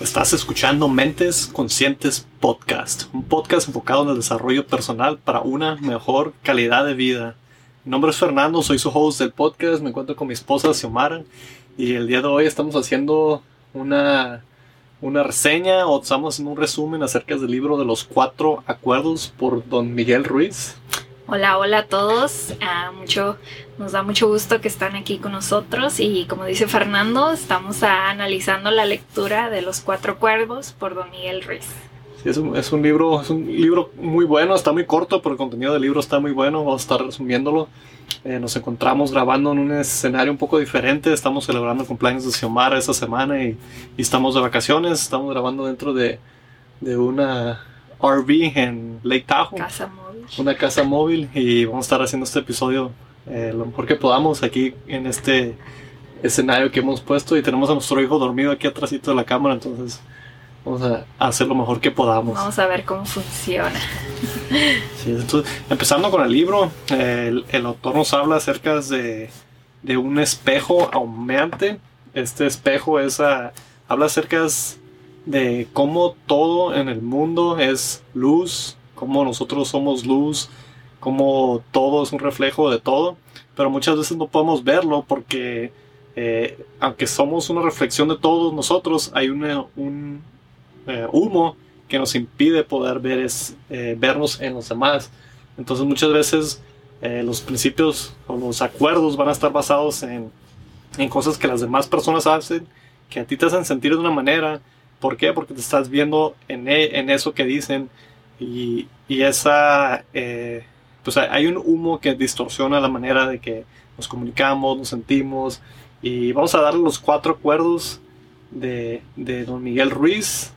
Estás escuchando Mentes Conscientes Podcast, un podcast enfocado en el desarrollo personal para una mejor calidad de vida. Mi nombre es Fernando, soy su host del podcast, me encuentro con mi esposa Xiomara y el día de hoy estamos haciendo una, una reseña o estamos haciendo un resumen acerca del libro de los cuatro acuerdos por don Miguel Ruiz. Hola, hola a todos. Ah, mucho, nos da mucho gusto que están aquí con nosotros y como dice Fernando, estamos analizando la lectura de Los Cuatro Cuervos por Don Miguel Ruiz. Sí, es un, es un, libro, es un libro muy bueno, está muy corto, pero el contenido del libro está muy bueno. Vamos a estar resumiéndolo. Eh, nos encontramos grabando en un escenario un poco diferente. Estamos celebrando el cumpleaños de Xiomara esta semana y, y estamos de vacaciones. Estamos grabando dentro de, de una RV en Lake Tahoe. Casa. Una casa móvil y vamos a estar haciendo este episodio eh, lo mejor que podamos aquí en este escenario que hemos puesto y tenemos a nuestro hijo dormido aquí atrás de la cámara, entonces vamos a hacer lo mejor que podamos. Vamos a ver cómo funciona. Sí, entonces, empezando con el libro, el, el, autor nos habla acerca de, de un espejo aumeante. Este espejo es a, habla acerca de cómo todo en el mundo es luz, cómo nosotros somos luz, cómo todo es un reflejo de todo, pero muchas veces no podemos verlo porque eh, aunque somos una reflexión de todos nosotros, hay un eh, humo que nos impide poder ver eh, vernos en los demás. Entonces muchas veces los principios o los acuerdos van a estar basados en, en cosas que las demás personas hacen, que a ti te hacen sentir de una manera. ¿Por qué? Porque te estás viendo en, e, en eso que dicen y, y esa pues hay un humo que distorsiona la manera de que nos comunicamos, nos sentimos. Y vamos a darle los cuatro acuerdos de, de don Miguel Ruiz.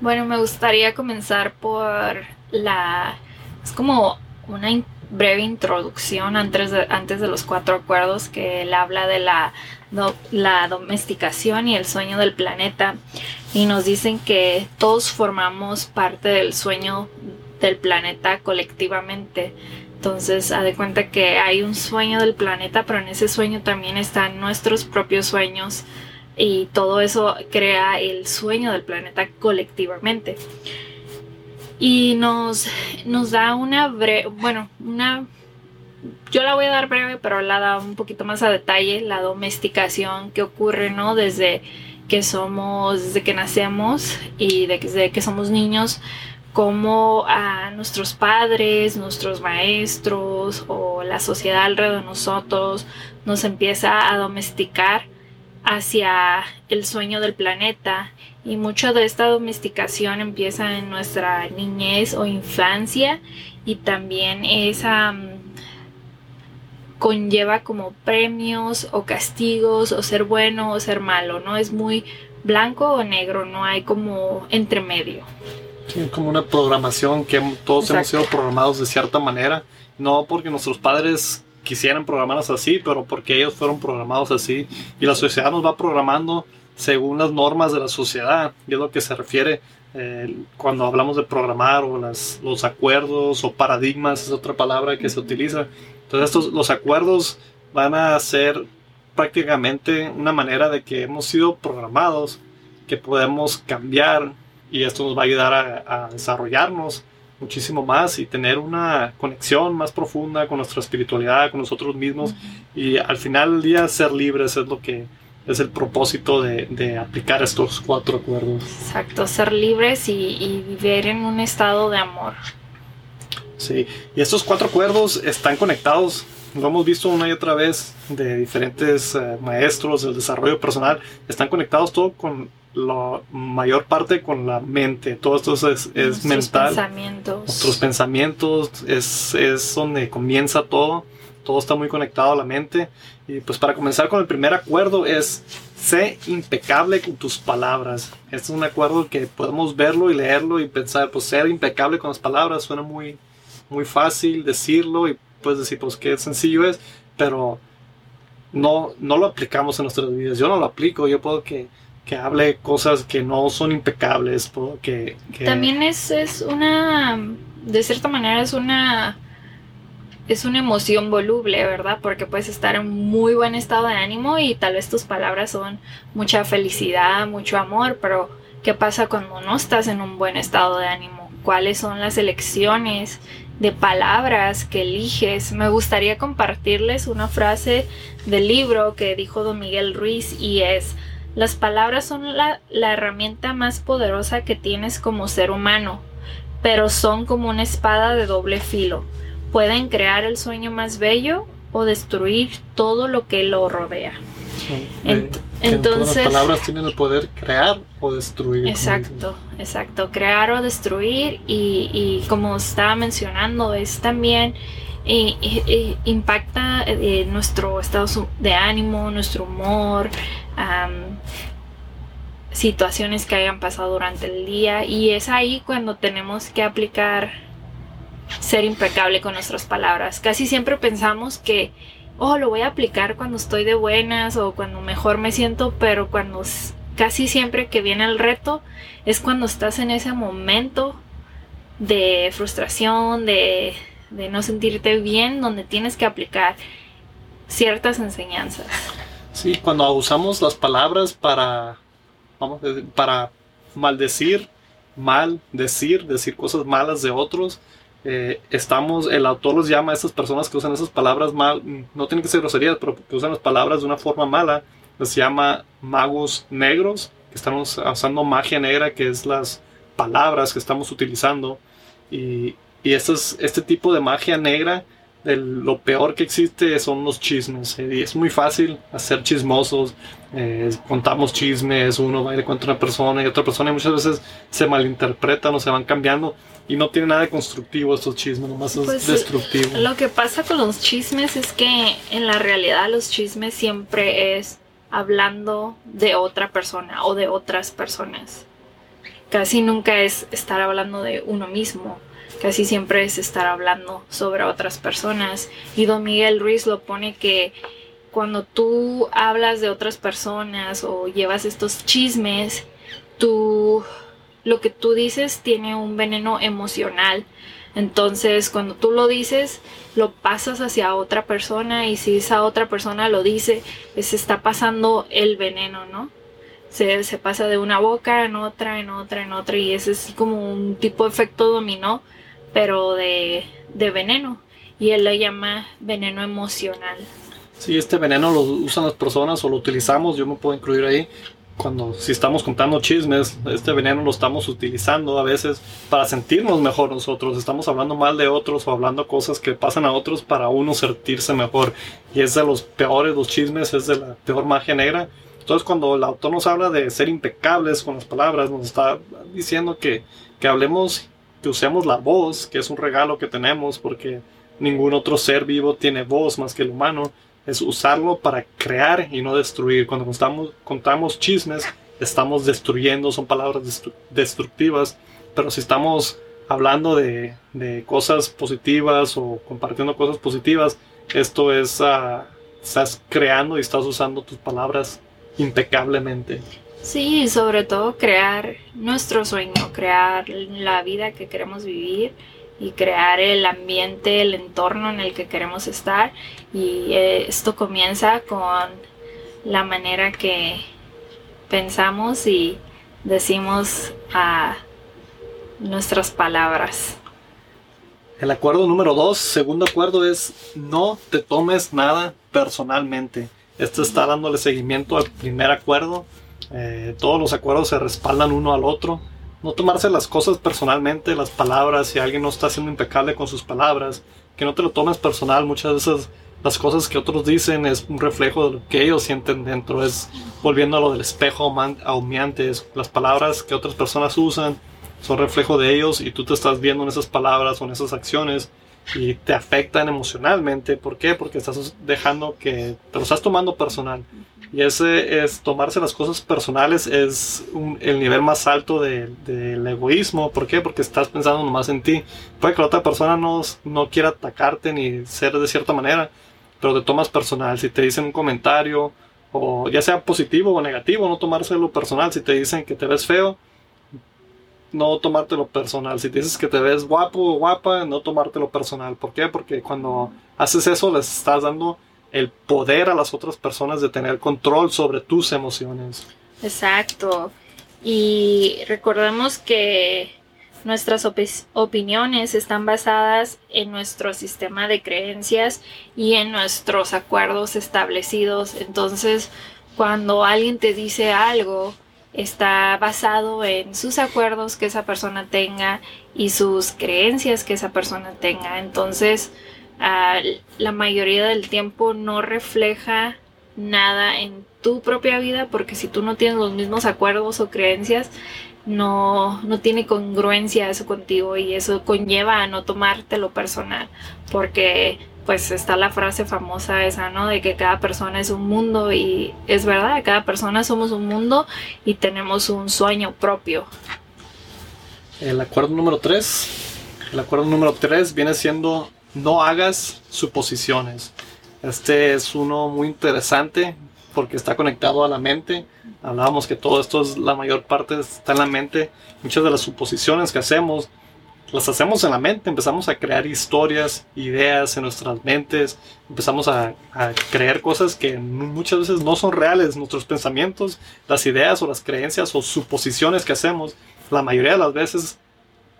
Bueno, me gustaría comenzar por la... Es como una breve introducción antes de, antes de los cuatro acuerdos que él habla de la, la domesticación y el sueño del planeta y nos dicen que todos formamos parte del sueño del planeta colectivamente. Entonces, ha de cuenta que hay un sueño del planeta, pero en ese sueño también están nuestros propios sueños y todo eso crea el sueño del planeta colectivamente. Y nos, nos da una breve, bueno, una, yo la voy a dar breve, pero la da un poquito más a detalle, la domesticación que ocurre, ¿no? Desde que somos, desde que nacemos y desde que somos niños, cómo a nuestros padres, nuestros maestros o la sociedad alrededor de nosotros nos empieza a domesticar hacia el sueño del planeta y mucho de esta domesticación empieza en nuestra niñez o infancia y también esa conlleva como premios o castigos o ser bueno o ser malo, no es muy blanco o negro, no hay como entre medio como una programación que todos hemos sido programados de cierta manera. No porque nuestros padres quisieran programarnos así, pero porque ellos fueron programados así. Y la sociedad nos va programando según las normas de la sociedad. Y es lo que se refiere eh, cuando hablamos de programar o las, los acuerdos o paradigmas, es otra palabra que se utiliza. Entonces estos, los acuerdos van a ser prácticamente una manera de que hemos sido programados, que podemos cambiar y esto nos va a ayudar a, desarrollarnos muchísimo más y tener una conexión más profunda con nuestra espiritualidad, con nosotros mismos y al final del día ser libres es lo que es el propósito de, aplicar estos cuatro acuerdos. Exacto, ser libres y, vivir en un estado de amor. Sí, y estos cuatro acuerdos están conectados lo hemos visto una y otra vez de diferentes eh, maestros del desarrollo personal, están conectados todo con la mayor parte con la mente. Todo esto es, es mental. Pensamientos. Nuestros pensamientos es, es donde comienza todo. Todo está muy conectado a la mente. Y pues para comenzar con el primer acuerdo es sé impecable con tus palabras. Este es un acuerdo que podemos verlo y leerlo y pensar, pues ser impecable con las palabras suena muy, muy fácil decirlo y puedes decir, pues qué sencillo es, pero no, no lo aplicamos en nuestras vidas. Yo no lo aplico, yo puedo que que hable cosas que no son impecables, que, También es, es una, de cierta manera es una es una emoción voluble, ¿verdad? Porque puedes estar en muy buen estado de ánimo y tal vez tus palabras son mucha felicidad, mucho amor, pero ¿qué pasa cuando no estás en un buen estado de ánimo? ¿Cuáles son las elecciones de palabras que eliges? Me gustaría compartirles una frase del libro que dijo Don Miguel Ruiz y es, las palabras son la, la herramienta más poderosa que tienes como ser humano, pero son como una espada de doble filo pueden crear el sueño más bello o destruir todo lo que lo rodea. Entonces, las palabras tienen el poder crear o destruir. Exacto, exacto, crear o destruir y, como estaba mencionando es también impacta eh, nuestro estado de ánimo, nuestro humor, situaciones que hayan pasado durante el día y es ahí cuando tenemos que aplicar ser impecable con nuestras palabras. Casi siempre pensamos que, oh, lo voy a aplicar cuando estoy de buenas o cuando mejor me siento, pero cuando casi siempre que viene el reto es cuando estás en ese momento de frustración, de, de no sentirte bien, donde tienes que aplicar ciertas enseñanzas. Sí, cuando usamos las palabras para, vamos, para maldecir, mal decir, decir cosas malas de otros, eh, estamos, el autor los llama a esas personas que usan esas palabras mal, no tienen que ser groserías, pero que usan las palabras de una forma mala, los llama magos negros, que estamos usando magia negra, que es las palabras que estamos utilizando. Y, y este, es, este tipo de magia negra, lo peor que existe son los chismes. Eh, y es muy fácil hacer chismosos, eh, contamos chismes, uno va y le cuenta a una persona y otra persona, y muchas veces se malinterpretan o se van cambiando. Y no tiene nada de constructivo estos chismes, nomás es pues, destructivo. Lo que pasa con los chismes es que en la realidad los chismes siempre es hablando de otra persona o de otras personas. Casi nunca es estar hablando de uno mismo. Casi siempre es estar hablando sobre otras personas. Y don Miguel Ruiz lo pone que cuando tú hablas de otras personas o llevas estos chismes, tú lo que tú dices tiene un veneno emocional. Entonces, cuando tú lo dices, lo pasas hacia otra persona y si esa otra persona lo dice, se está pasando el veneno, ¿no? Se, se pasa de una boca en otra, en otra, en otra y es así como un tipo de efecto dominó, pero de, de veneno. Y él lo llama veneno emocional. Sí, este veneno lo usan las personas o lo utilizamos, yo me puedo incluir ahí, cuando si estamos contando chismes, este veneno lo estamos utilizando a veces para sentirnos mejor nosotros. Estamos hablando mal de otros o hablando cosas que pasan a otros para uno sentirse mejor. Y es de los peores los chismes, es de la peor magia negra. Entonces cuando el autor nos habla de ser impecables con las palabras, nos está diciendo que, que hablemos, que usemos la voz, que es un regalo que tenemos porque ningún otro ser vivo tiene voz más que el humano es usarlo para crear y no destruir. Cuando contamos, contamos chismes, estamos destruyendo, son palabras destructivas, pero si estamos hablando de, cosas positivas o compartiendo cosas positivas, esto es, uh, estás creando y estás usando tus palabras impecablemente. Sí, sobre todo crear nuestro sueño, crear la vida que queremos vivir y crear el ambiente, el entorno en el que queremos estar. Y eh, esto comienza con la manera que pensamos y decimos a nuestras palabras. El acuerdo número dos, segundo acuerdo es no te tomes nada personalmente. Esto está dándole seguimiento al primer acuerdo. Eh, todos los acuerdos se respaldan uno al otro. No tomarse las cosas personalmente, las palabras, si alguien no está siendo impecable con sus palabras, que no te lo tomes personal, muchas veces las cosas que otros dicen es un reflejo de lo que ellos sienten dentro, es volviendo a lo del espejo ahumeante, las palabras que otras personas usan son reflejo de ellos y tú te estás viendo en esas palabras o en esas acciones y te afectan emocionalmente. ¿Por qué? Porque estás dejando que te lo estás tomando personal. Y ese es tomarse las cosas personales es el nivel más alto del egoísmo. ¿Por qué? Porque estás pensando nomás en ti. Puede que la otra persona no, no quiera atacarte ni ser de cierta manera, pero te tomas personal. Si te dicen un comentario, o ya sea positivo o negativo, no tomárselo personal. Si te dicen que te ves feo, no tomártelo personal. Si dices que te ves guapo o guapa, no tomártelo personal. ¿Por qué? Porque cuando haces eso les estás dando el poder a las otras personas de tener control sobre tus emociones. Exacto. Y recordemos que nuestras opiniones están basadas en nuestro sistema de creencias y en nuestros acuerdos establecidos. Entonces, cuando alguien te dice algo, está basado en sus acuerdos que esa persona tenga y sus creencias que esa persona tenga. Entonces, la mayoría del tiempo no refleja nada en tu propia vida porque si tú no tienes los mismos acuerdos o creencias, no, no tiene congruencia eso contigo y eso conlleva a no tomártelo personal porque pues está la frase famosa esa, ¿no? De que cada persona es un mundo y es verdad, cada persona somos un mundo y tenemos un sueño propio. El acuerdo número 3, el acuerdo número 3 viene siendo no hagas suposiciones. Este es uno muy interesante porque está conectado a la mente. Hablábamos que todo esto es la mayor parte está en la mente. Muchas de las suposiciones que hacemos las hacemos en la mente, empezamos a crear historias, ideas en nuestras mentes, empezamos a, creer cosas que muchas veces no son reales, nuestros pensamientos, las ideas o las creencias o suposiciones que hacemos, la mayoría de las veces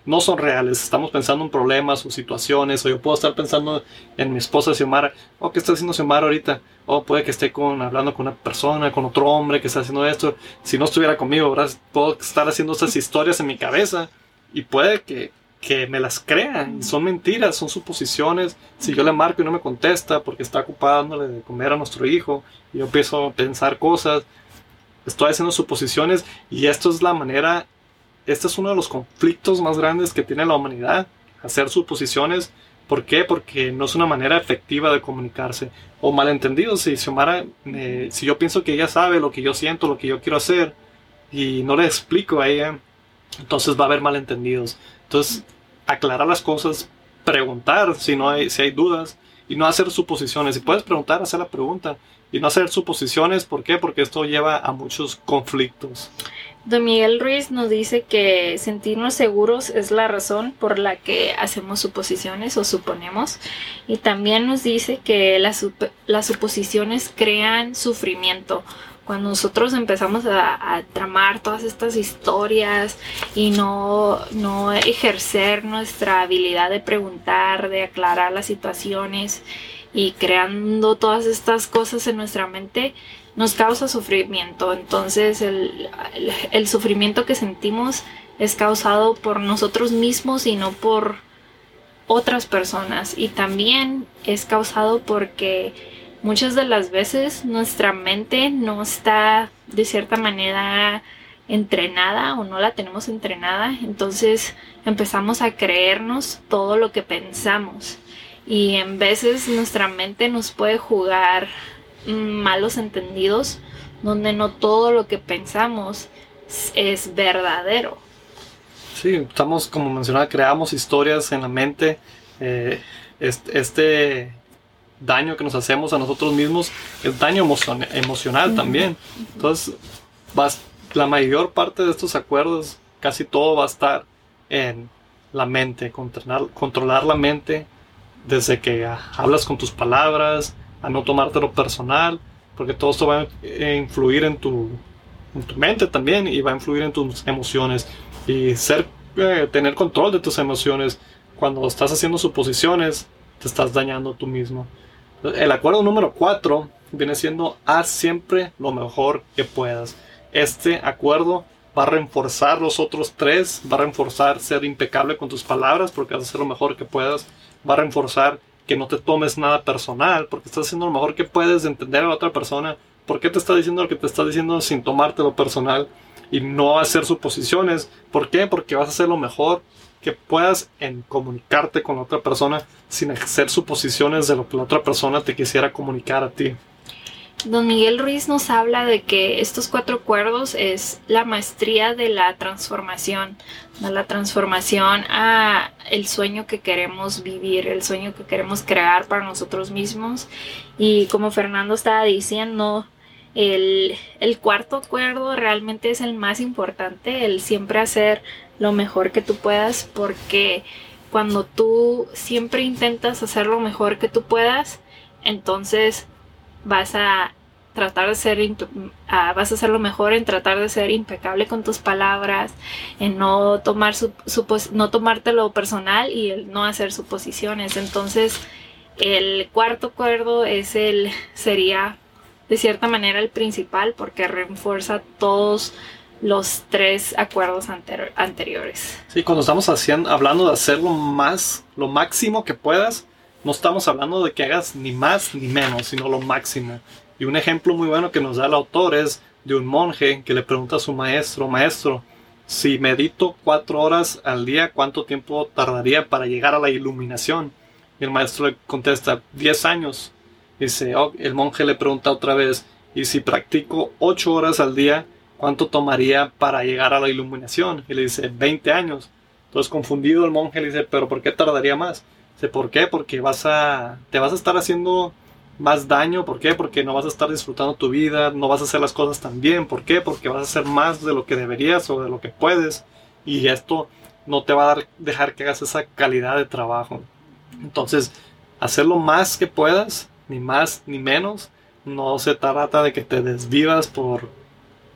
no son reales, estamos pensando en problemas o situaciones, o yo puedo estar pensando en mi esposa Xiomara, o oh, qué está haciendo Xiomara ahorita, o puede que esté con, hablando con una persona, con otro hombre que está haciendo esto, si no estuviera conmigo, ¿verdad? puedo estar haciendo esas historias en mi cabeza y puede que que me las crean. Son mentiras, son suposiciones. Si yo le marco y no me contesta porque está ocupándole de comer a nuestro hijo, y yo empiezo a pensar cosas, estoy haciendo suposiciones y esto es la manera, este es uno de los conflictos más grandes que tiene la humanidad, hacer suposiciones. ¿Por qué? Porque no es una manera efectiva de comunicarse. O malentendido, si Xiomara, si yo pienso que ella sabe lo que yo siento, lo que yo quiero hacer, y no le explico a ella, entonces va a haber malentendidos. Entonces, aclarar las cosas, preguntar si no hay, si hay dudas y no hacer suposiciones. Si puedes preguntar, hacer la pregunta y no hacer suposiciones. ¿Por qué? Porque esto lleva a muchos conflictos. Don Miguel Ruiz nos dice que sentirnos seguros es la razón por la que hacemos suposiciones o suponemos. Y también nos dice que las, las suposiciones crean sufrimiento cuando nosotros empezamos a, tramar todas estas historias y no, no ejercer nuestra habilidad de preguntar, de aclarar las situaciones y creando todas estas cosas en nuestra mente, nos causa sufrimiento. Entonces el, el sufrimiento que sentimos es causado por nosotros mismos y no por otras personas. Y también es causado porque muchas de las veces nuestra mente no está de cierta manera entrenada o no la tenemos entrenada, entonces empezamos a creernos todo lo que pensamos y en veces nuestra mente nos puede jugar malos entendidos donde no todo lo que pensamos es verdadero. Sí, estamos como mencionaba, creamos historias en la mente. Eh, este daño que nos hacemos a nosotros mismos es daño emocional también. Entonces, la mayor parte de estos acuerdos, casi todo va a estar en la mente, controlar, controlar la mente desde que hablas con tus palabras, a no tomártelo personal, porque todo esto va a influir en tu, en tu mente también y va a influir en tus emociones. Y ser eh, tener control de tus emociones cuando estás haciendo suposiciones te estás dañando tú mismo el acuerdo número 4 viene siendo haz siempre lo mejor que puedas. Este acuerdo va a reforzar los otros tres, va a reforzar ser impecable con tus palabras porque vas a hacer lo mejor que puedas, va a reforzar que no te tomes nada personal porque estás haciendo lo mejor que puedes de entender a la otra persona, por qué te está diciendo lo que te está diciendo sin tomártelo personal y no hacer suposiciones. ¿Por qué? Porque vas a hacer lo mejor que puedas en comunicarte con otra persona sin hacer suposiciones de lo que la otra persona te quisiera comunicar a ti. Don Miguel Ruiz nos habla de que estos cuatro acuerdos es la maestría de la transformación, de la transformación a el sueño que queremos vivir, el sueño que queremos crear para nosotros mismos. Y como Fernando estaba diciendo, El, el, cuarto acuerdo realmente es el más importante, el siempre hacer lo mejor que tú puedas, porque cuando tú siempre intentas hacer lo mejor que tú puedas, entonces vas a tratar de ser, vas a hacer lo mejor en tratar de ser impecable con tus palabras, en no tomar su, no tomártelo personal y el no hacer suposiciones. Entonces, el cuarto acuerdo es el, sería de cierta manera el principal porque refuerza todos los tres acuerdos anteriores. Sí, cuando estamos haciendo, hablando de hacer lo más, lo máximo que puedas, no estamos hablando de que hagas ni más ni menos, sino lo máximo. Y un ejemplo muy bueno que nos da el autor es de un monje que le pregunta a su maestro, maestro, si medito cuatro horas al día, ¿cuánto tiempo tardaría para llegar a la iluminación? Y el maestro le contesta, 10 años. Dice, oh, el monje le pregunta otra vez, y si practico ocho horas al día, ¿cuánto tomaría para llegar a la iluminación? Y le dice, 20 años. Entonces confundido el monje le dice, pero ¿por qué tardaría más? Dice, ¿por qué? Porque vas a, te vas a estar haciendo más daño. ¿Por qué? Porque no vas a estar disfrutando tu vida, no vas a hacer las cosas tan bien. ¿Por qué? Porque vas a hacer más de lo que deberías o de lo que puedes. Y esto no te va a dar, dejar que hagas esa calidad de trabajo. Entonces, hacer lo más que puedas, ni más ni menos. No se trata de que te desvivas por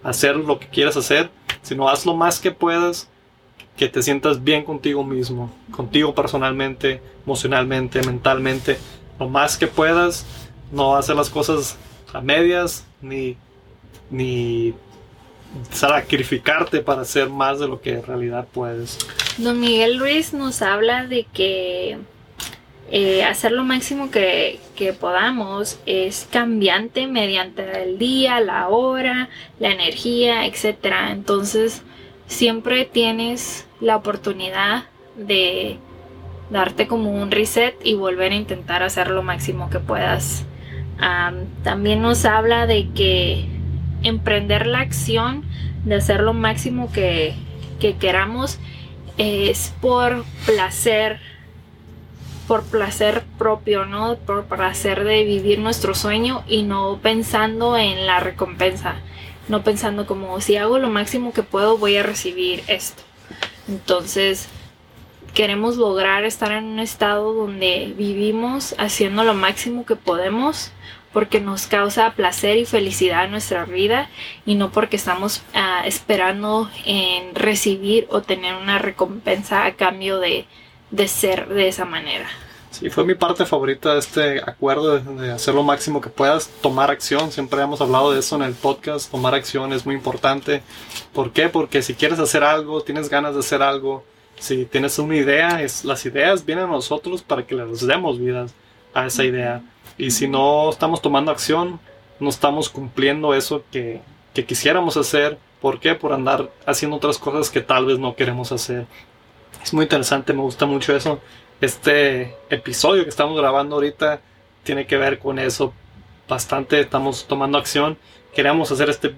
hacer lo que quieras hacer, sino haz lo más que puedas, que te sientas bien contigo mismo, contigo personalmente, emocionalmente, mentalmente, lo más que puedas, no hacer las cosas a medias, ni, ni sacrificarte para hacer más de lo que en realidad puedes. Don Miguel Ruiz nos habla de que eh, hacer lo máximo que, podamos es cambiante mediante el día, la hora, la energía, etc. Entonces siempre tienes la oportunidad de darte como un reset y volver a intentar hacer lo máximo que puedas. también nos habla de que emprender la acción de hacer lo máximo que, que queramos es por placer por placer propio, ¿no? Por placer de vivir nuestro sueño y no pensando en la recompensa, no pensando como si hago lo máximo que puedo voy a recibir esto. Entonces, queremos lograr estar en un estado donde vivimos haciendo lo máximo que podemos porque nos causa placer y felicidad en nuestra vida y no porque estamos ah, esperando en recibir o tener una recompensa a cambio de, de ser de esa manera. Sí, fue mi parte favorita de este acuerdo de, hacer lo máximo que puedas, tomar acción. Siempre hemos hablado de eso en el podcast. Tomar acción es muy importante. ¿Por qué? Porque si quieres hacer algo, tienes ganas de hacer algo, si tienes una idea, es, las ideas vienen a nosotros para que les demos vida a esa idea. Y si no estamos tomando acción, no estamos cumpliendo eso que, que quisiéramos hacer. ¿Por qué? Por andar haciendo otras cosas que tal vez no queremos hacer. Es muy interesante, me gusta mucho eso. Este episodio que estamos grabando ahorita tiene que ver con eso bastante. Estamos tomando acción. Queremos hacer este,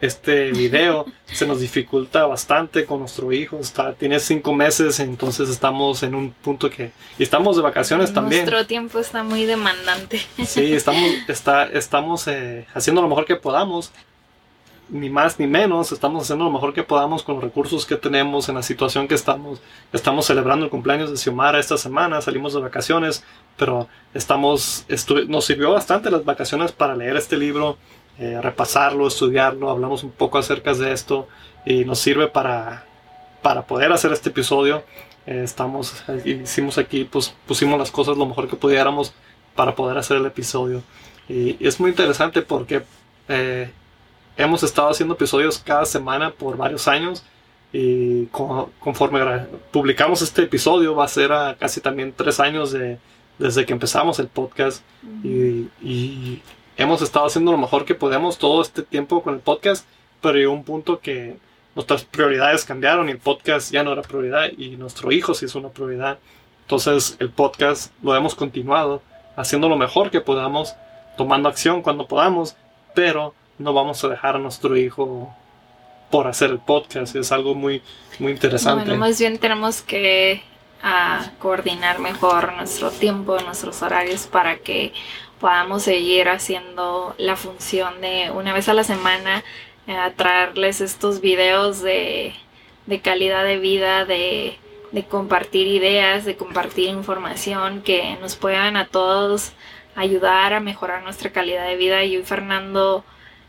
este video. Se nos dificulta bastante con nuestro hijo. Está, tiene cinco meses, entonces estamos en un punto que... Y estamos de vacaciones también. Nuestro tiempo está muy demandante. Sí, estamos, está, estamos eh, haciendo lo mejor que podamos ni más ni menos, estamos haciendo lo mejor que podamos con los recursos que tenemos en la situación que estamos. Estamos celebrando el cumpleaños de Xiomara esta semana, salimos de vacaciones, pero estamos, nos sirvió bastante las vacaciones para leer este libro, eh, repasarlo, estudiarlo, hablamos un poco acerca de esto y nos sirve para, para poder hacer este episodio. Eh, estamos, hicimos aquí, pues pusimos las cosas lo mejor que pudiéramos para poder hacer el episodio. Y, es muy interesante porque eh, hemos estado haciendo episodios cada semana por varios años y conforme publicamos este episodio va a ser a casi también tres años de, desde que empezamos el podcast y, hemos estado haciendo lo mejor que podemos todo este tiempo con el podcast, pero llegó un punto que nuestras prioridades cambiaron y el podcast ya no era prioridad y nuestro hijo sí es una prioridad. Entonces el podcast lo hemos continuado haciendo lo mejor que podamos, tomando acción cuando podamos, pero no vamos a dejar a nuestro hijo por hacer el podcast. Es algo muy, muy interesante. Bueno, más bien tenemos que a coordinar mejor nuestro tiempo, nuestros horarios para que podamos seguir haciendo la función de una vez a la semana eh, traerles estos videos de, calidad de vida, de, de, compartir ideas, de compartir información que nos puedan a todos ayudar a mejorar nuestra calidad de vida. Yo y Fernando,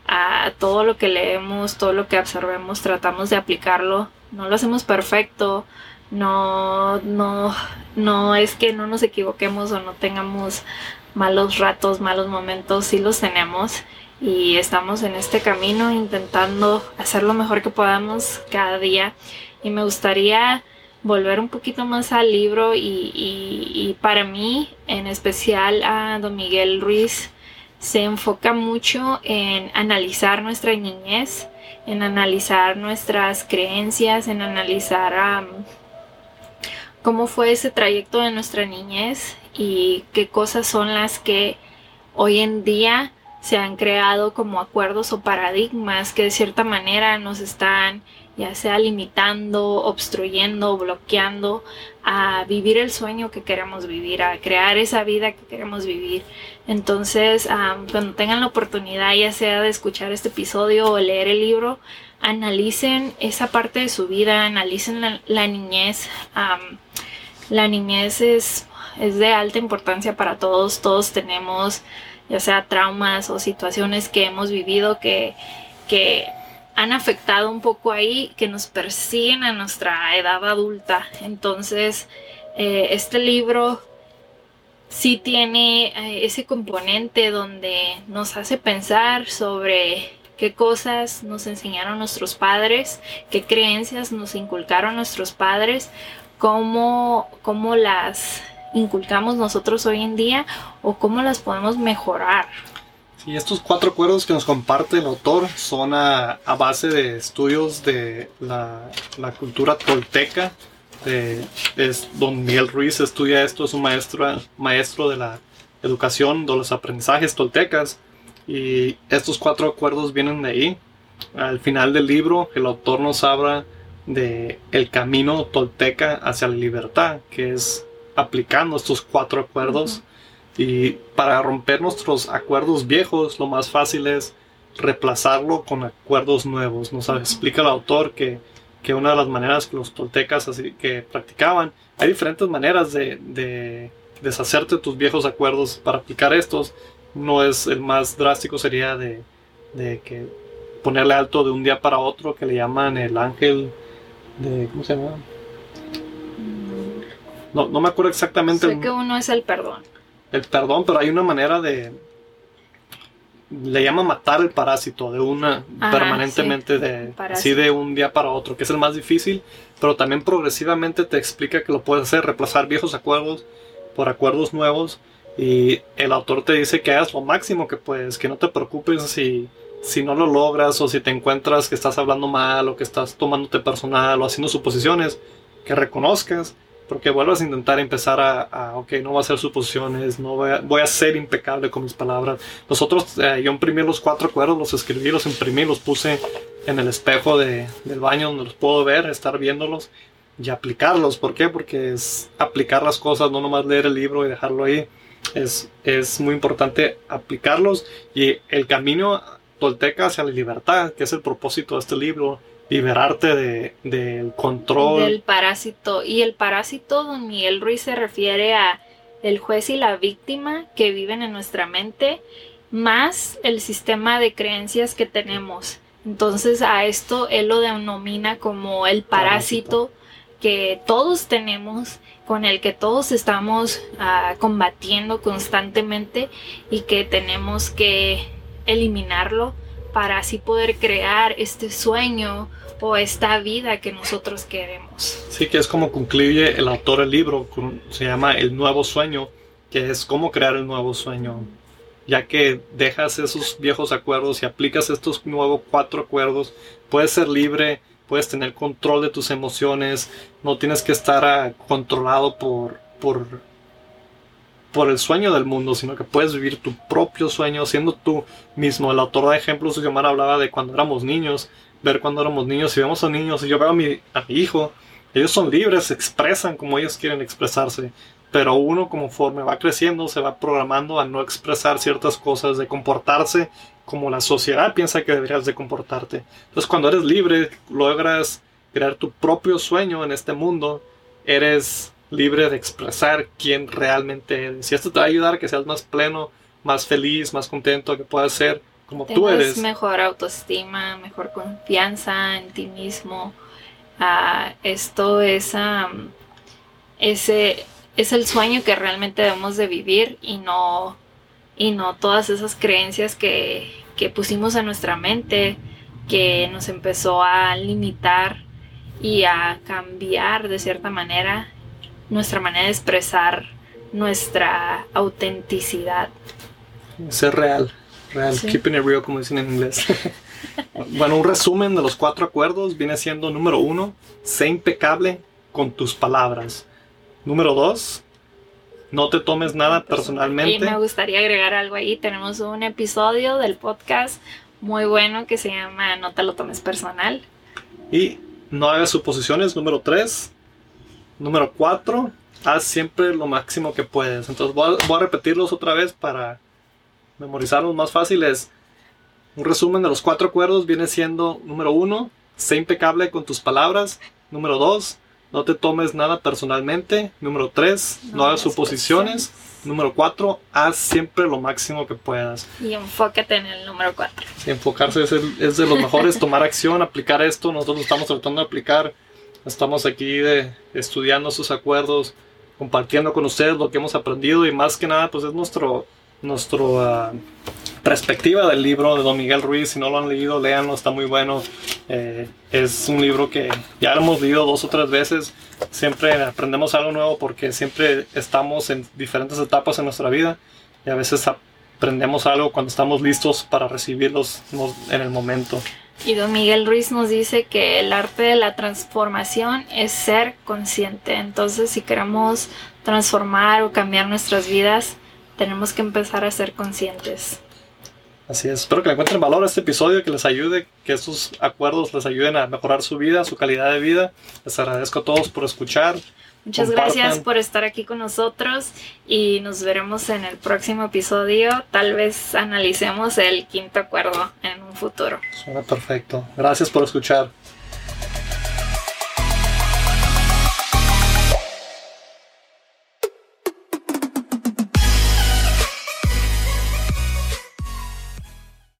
a todo lo que leemos, todo lo que absorbemos, tratamos de aplicarlo. No lo hacemos perfecto, no, no, no es que no nos equivoquemos o no tengamos malos ratos, malos momentos, sí los tenemos y estamos en este camino intentando hacer lo mejor que podamos cada día y me gustaría volver un poquito más al libro y, y para mí en especial a don Miguel Ruiz se enfoca mucho en analizar nuestra niñez, en analizar nuestras creencias, en analizar cómo fue ese trayecto de nuestra niñez y qué cosas son las que hoy en día se han creado como acuerdos o paradigmas que de cierta manera nos están ya sea limitando, obstruyendo, bloqueando a vivir el sueño que queremos vivir, a crear esa vida que queremos vivir. Entonces, cuando tengan la oportunidad, ya sea de escuchar este episodio o leer el libro, analicen esa parte de su vida, analicen la, niñez. la niñez es, es de alta importancia para todos, todos tenemos ya sea traumas o situaciones que hemos vivido que, que han afectado un poco ahí, que nos persiguen a nuestra edad adulta. Entonces, eh, este libro sí tiene eh, ese componente donde nos hace pensar sobre qué cosas nos enseñaron nuestros padres, qué creencias nos inculcaron nuestros padres, cómo, cómo las inculcamos nosotros hoy en día o cómo las podemos mejorar. Sí, estos cuatro acuerdos que nos comparte el autor son a, base de estudios de la, cultura tolteca. es, don Miguel Ruiz estudia esto, es un maestro, maestro de la educación, de los aprendizajes toltecas. Y estos cuatro acuerdos vienen de ahí. Al final del libro, el autor nos habla de el camino tolteca hacia la libertad, que es aplicando estos cuatro acuerdos. Y para romper nuestros acuerdos viejos, lo más fácil es reemplazarlo con acuerdos nuevos. Nos explica el autor que, que, una de las maneras que los toltecas así, que practicaban, hay diferentes maneras de, de deshacerte tus viejos acuerdos para aplicar estos. No es el más drástico, sería de, de que ponerle alto de un día para otro, que le llaman el ángel de, ¿cómo se llama? No, no me acuerdo exactamente. Sé que uno es el perdón. El perdón, pero hay una manera de. Le llama matar el parásito de una permanentemente de así de un día para otro, que es el más difícil, pero también progresivamente te explica que lo puedes hacer, reemplazar viejos acuerdos por acuerdos nuevos y el autor te dice que hagas lo máximo que puedes, que no te preocupes si, si no lo logras o si te encuentras que estás hablando mal o que estás tomándote personal o haciendo suposiciones, que reconozcas porque vuelvas a intentar empezar a, ok, no voy a hacer suposiciones, no voy a, voy a ser impecable con mis palabras. Nosotros, eh, yo imprimí los cuatro acuerdos, los escribí, los imprimí, los puse en el espejo de, del baño donde los puedo ver, estar viéndolos y aplicarlos. ¿Por qué? Porque es aplicar las cosas, no nomás leer el libro y dejarlo ahí. Es, es muy importante aplicarlos y el camino tolteca hacia la libertad, que es el propósito de este libro, liberarte del de, control. Del parásito. Y el parásito, don Miguel Ruiz se refiere a el juez y la víctima que viven en nuestra mente, más el sistema de creencias que tenemos. Entonces a esto él lo denomina como el parásito, que todos tenemos, con el que todos estamos ah, combatiendo constantemente y que tenemos que eliminarlo para así poder crear este sueño o esta vida que nosotros queremos. Sí, que es como concluye el autor del libro, se llama El Nuevo Sueño, que es cómo crear el nuevo sueño. Ya que dejas esos viejos acuerdos y aplicas estos nuevos cuatro acuerdos, puedes ser libre, puedes tener control de tus emociones, no tienes que estar ah, controlado por, por por el sueño del mundo, sino que puedes vivir tu propio sueño siendo tú mismo. El autor de ejemplos, Guiomar, hablaba de cuando éramos niños, ver cuando éramos niños. Si vemos a niños, y yo veo a mi, a mi hijo, ellos son libres, se expresan como ellos quieren expresarse. Pero uno conforme va creciendo se va programando a no expresar ciertas cosas, de comportarse como la sociedad piensa que deberías de comportarte. Entonces cuando eres libre, logras crear tu propio sueño en este mundo, eres libre de expresar quién realmente eres. Y esto te va a ayudar a que seas más pleno, más feliz, más contento, que puedas ser como tú eres. mejor autoestima, mejor confianza en ti mismo. Ah, esto es ese es el sueño que realmente debemos de vivir y no y no todas esas creencias que, que pusimos en nuestra mente que nos empezó a limitar y a cambiar de cierta manera nuestra manera de expresar nuestra autenticidad. Ser real, real, keeping it real como dicen en inglés. bueno, un resumen de los cuatro acuerdos viene siendo número uno, sé impecable con tus palabras. Número dos, no te tomes nada personalmente. Y me gustaría agregar algo ahí. Tenemos un episodio del podcast muy bueno que se llama No te lo tomes personal. Y no hagas suposiciones. Número tres. Número cuatro, haz siempre lo máximo que puedes. Entonces voy a, repetirlos otra vez para memorizarlos más fáciles. Un resumen de los cuatro acuerdos viene siendo número uno, sé impecable con tus palabras. Número dos, no te tomes nada personalmente. Número tres, no, hagas suposiciones. Número cuatro, haz siempre lo máximo que puedas. Y enfócate en el número cuatro. enfocarse es, es de los mejores, tomar acción, aplicar esto. Nosotros estamos tratando de aplicar Estamos aquí de, estudiando sus acuerdos, compartiendo con ustedes lo que hemos aprendido y más que nada pues es nuestro, nuestro ah, perspectiva del libro de Don Miguel Ruiz. Si no lo han leído, léanlo, está muy bueno. Eh, es un libro que ya hemos leído dos o tres veces. Siempre aprendemos algo nuevo porque siempre estamos en diferentes etapas en nuestra vida y a veces aprendemos algo cuando estamos listos para recibirlos en el momento. Y don Miguel Ruiz nos dice que el arte de la transformación es ser consciente. Entonces, si queremos transformar o cambiar nuestras vidas, tenemos que empezar a ser conscientes. Así es, espero que le encuentren valor a este episodio, que les ayude, que estos acuerdos les ayuden a mejorar su vida, su calidad de vida. Les agradezco a todos por escuchar. Muchas gracias por estar aquí con nosotros y nos veremos en el próximo episodio. Tal vez analicemos el quinto acuerdo en un futuro. Suena perfecto. Gracias por escuchar.